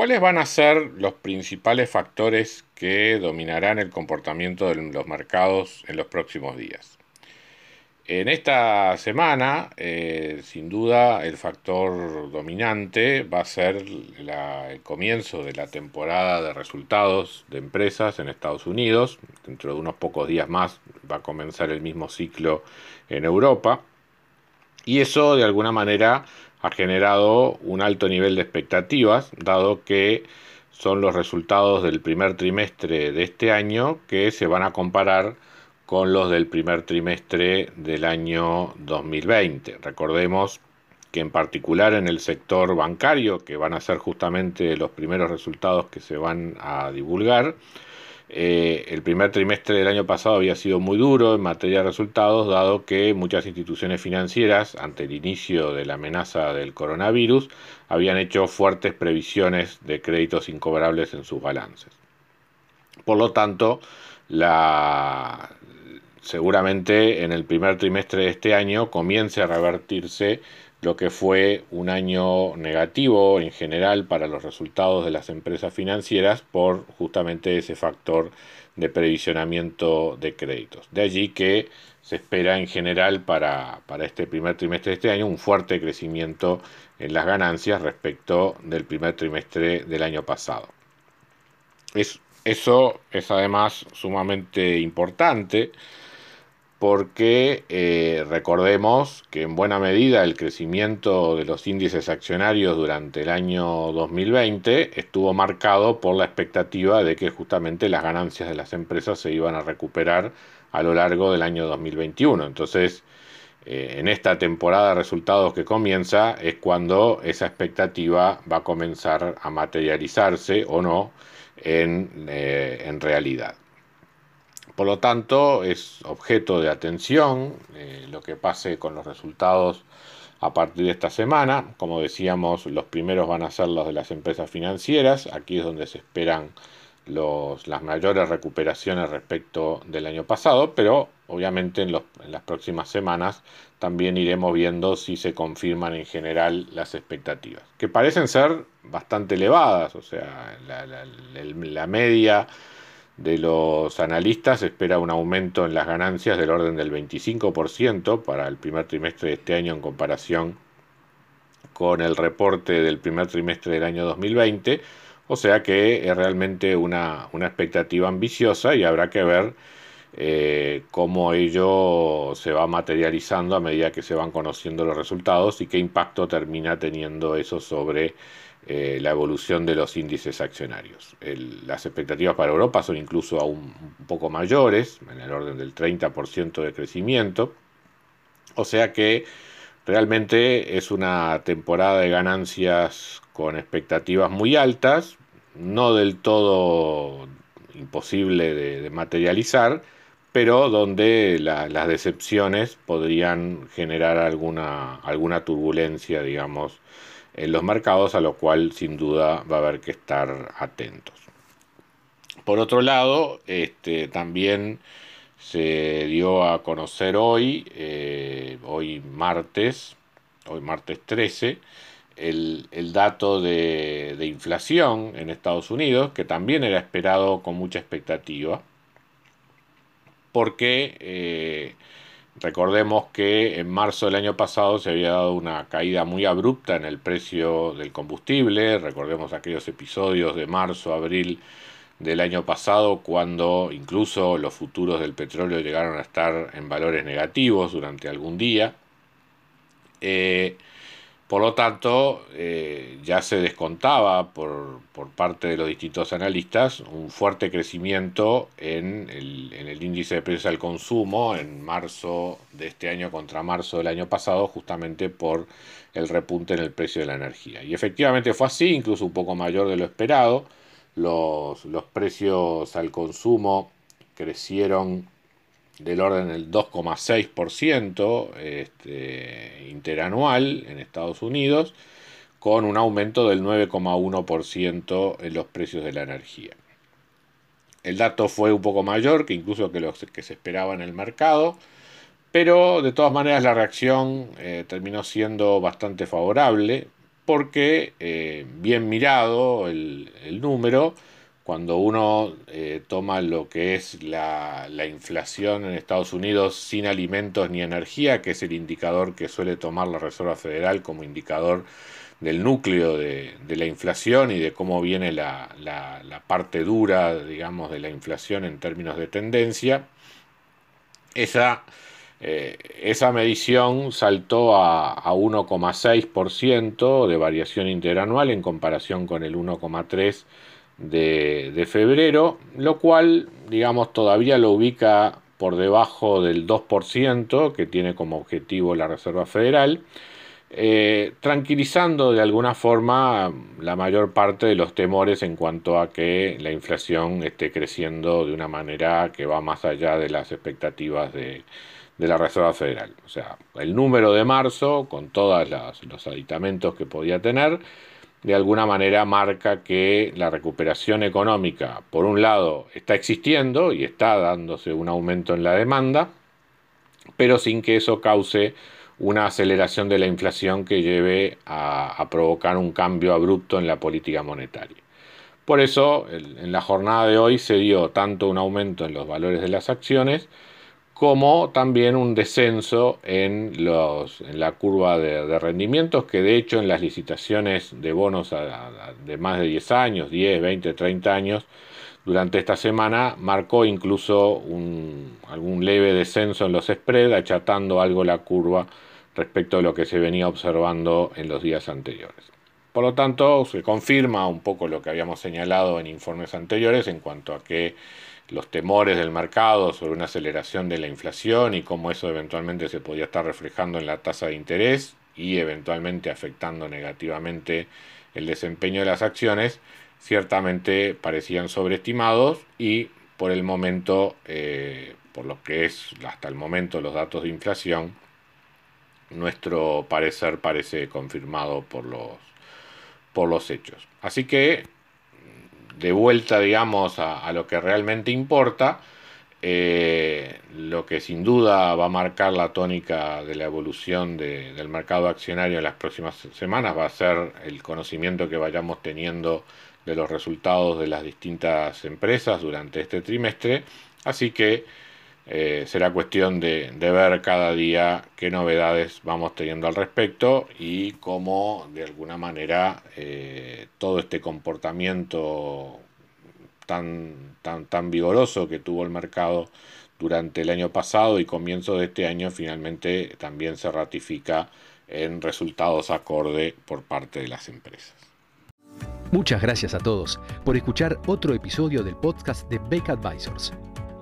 ¿Cuáles van a ser los principales factores que dominarán el comportamiento de los mercados en los próximos días? En esta semana, eh, sin duda, el factor dominante va a ser el comienzo de la temporada de resultados de empresas en Estados Unidos. Dentro de unos pocos días más va a comenzar el mismo ciclo en Europa. Y eso, de alguna manera, ha generado un alto nivel de expectativas, dado que son los resultados del primer trimestre de este año que se van a comparar con los del primer trimestre del año 2020. Recordemos que en particular en el sector bancario, que van a ser justamente los primeros resultados que se van a divulgar, eh, el primer trimestre del año pasado había sido muy duro en materia de resultados, dado que muchas instituciones financieras, ante el inicio de la amenaza del coronavirus, habían hecho fuertes previsiones de créditos incobrables en sus balances. Por lo tanto, la, seguramente en el primer trimestre de este año comience a revertirse lo que fue un año negativo en general para los resultados de las empresas financieras por justamente ese factor de previsionamiento de créditos. De allí que se espera en general para, este primer trimestre de este año un fuerte crecimiento en las ganancias respecto del primer trimestre del año pasado. eso es además sumamente importante porque eh, recordemos que en buena medida el crecimiento de los índices accionarios durante el año 2020 estuvo marcado por la expectativa de que justamente las ganancias de las empresas se iban a recuperar a lo largo del año 2021. Entonces, eh, en esta temporada de resultados que comienza es cuando esa expectativa va a comenzar a materializarse o no en eh, realidad. Por lo tanto, es objeto de atención eh, lo que pase con los resultados a partir de esta semana. Como decíamos, los primeros van a ser los de las empresas financieras. Aquí es donde se esperan las mayores recuperaciones respecto del año pasado, pero obviamente en, las próximas semanas también iremos viendo si se confirman en general las expectativas, que parecen ser bastante elevadas, o sea, la media de los analistas espera un aumento en las ganancias del orden del 25% para el primer trimestre de este año en comparación con el reporte del primer trimestre del año 2020, o sea que es realmente una, expectativa ambiciosa y habrá que ver eh, cómo ello se va materializando a medida que se van conociendo los resultados y qué impacto termina teniendo eso sobre eh, la evolución de los índices accionarios. las expectativas para Europa son incluso aún un poco mayores, en el orden del 30% de crecimiento, o sea que realmente es una temporada de ganancias con expectativas muy altas, no del todo imposible de, materializar, pero donde las decepciones podrían generar alguna, alguna turbulencia, digamos, en los mercados, a lo cual sin duda va a haber que estar atentos. Por otro lado, este, también se dio a conocer hoy, eh, hoy martes, hoy martes 13, el, dato de, inflación en Estados Unidos, que también era esperado con mucha expectativa, porque eh, Recordemos que en marzo del año pasado se había dado una caída muy abrupta en el precio del combustible. Recordemos aquellos episodios de marzo, abril del año pasado cuando incluso los futuros del petróleo llegaron a estar en valores negativos durante algún día. Eh, Por lo tanto, eh, ya se descontaba por, parte de los distintos analistas un fuerte crecimiento en el, en el, índice de precios al consumo en marzo de este año contra marzo del año pasado, justamente por el repunte en el precio de la energía. Y efectivamente fue así, incluso un poco mayor de lo esperado. Los, los precios al consumo crecieron del orden del 2,6% este, interanual en Estados Unidos, con un aumento del 9,1% en los precios de la energía. El dato fue un poco mayor que incluso que lo que se esperaba en el mercado, pero de todas maneras la reacción eh, terminó siendo bastante favorable porque, eh, bien mirado el número, cuando uno eh, toma lo que es la, inflación en Estados Unidos sin alimentos ni energía, que es el indicador que suele tomar la Reserva Federal como indicador del núcleo de, la inflación y de cómo viene la, parte dura, digamos, de la inflación en términos de tendencia, esa, eh, esa medición saltó a, a 1,6% de variación interanual en comparación con el 1,3% de, febrero, lo cual, digamos, todavía lo ubica por debajo del 2% que tiene como objetivo la Reserva Federal, eh, tranquilizando de alguna forma la mayor parte de los temores en cuanto a que la inflación esté creciendo de una manera que va más allá de las expectativas de, la Reserva Federal. O sea, el número de marzo, con todos los aditamentos que podía tener, de alguna manera marca que la recuperación económica, por un lado, está existiendo y está dándose un aumento en la demanda, pero sin que eso cause una aceleración de la inflación que lleve a, provocar un cambio abrupto en la política monetaria. Por eso, en la jornada de hoy se dio tanto un aumento en los valores de las acciones, como también un descenso en, los, en la curva de, rendimientos, que de hecho en las licitaciones de bonos de más de 10 años, 10, 20, 30 años, durante esta semana marcó incluso un, algún leve descenso en los spreads, achatando algo la curva respecto a lo que se venía observando en los días anteriores. Por lo tanto, se confirma un poco lo que habíamos señalado en informes anteriores en cuanto a que los temores del mercado sobre una aceleración de la inflación y cómo eso eventualmente se podía estar reflejando en la tasa de interés y eventualmente afectando negativamente el desempeño de las acciones, ciertamente parecían sobreestimados y por el momento, eh, por lo que es hasta el momento los datos de inflación, nuestro parecer parece confirmado por los, por los hechos. Así que de vuelta, digamos, a, lo que realmente importa, eh, lo que sin duda va a marcar la tónica de la evolución del mercado accionario en las próximas semanas va a ser el conocimiento que vayamos teniendo de los resultados de las distintas empresas durante este trimestre. Así que eh, será cuestión de, ver cada día qué novedades vamos teniendo al respecto y cómo de alguna manera eh, todo este comportamiento tan, tan, tan vigoroso que tuvo el mercado durante el año pasado y comienzo de este año finalmente también se ratifica en resultados acorde por parte de las empresas. Muchas gracias a todos por escuchar otro episodio del podcast de Beck Advisors.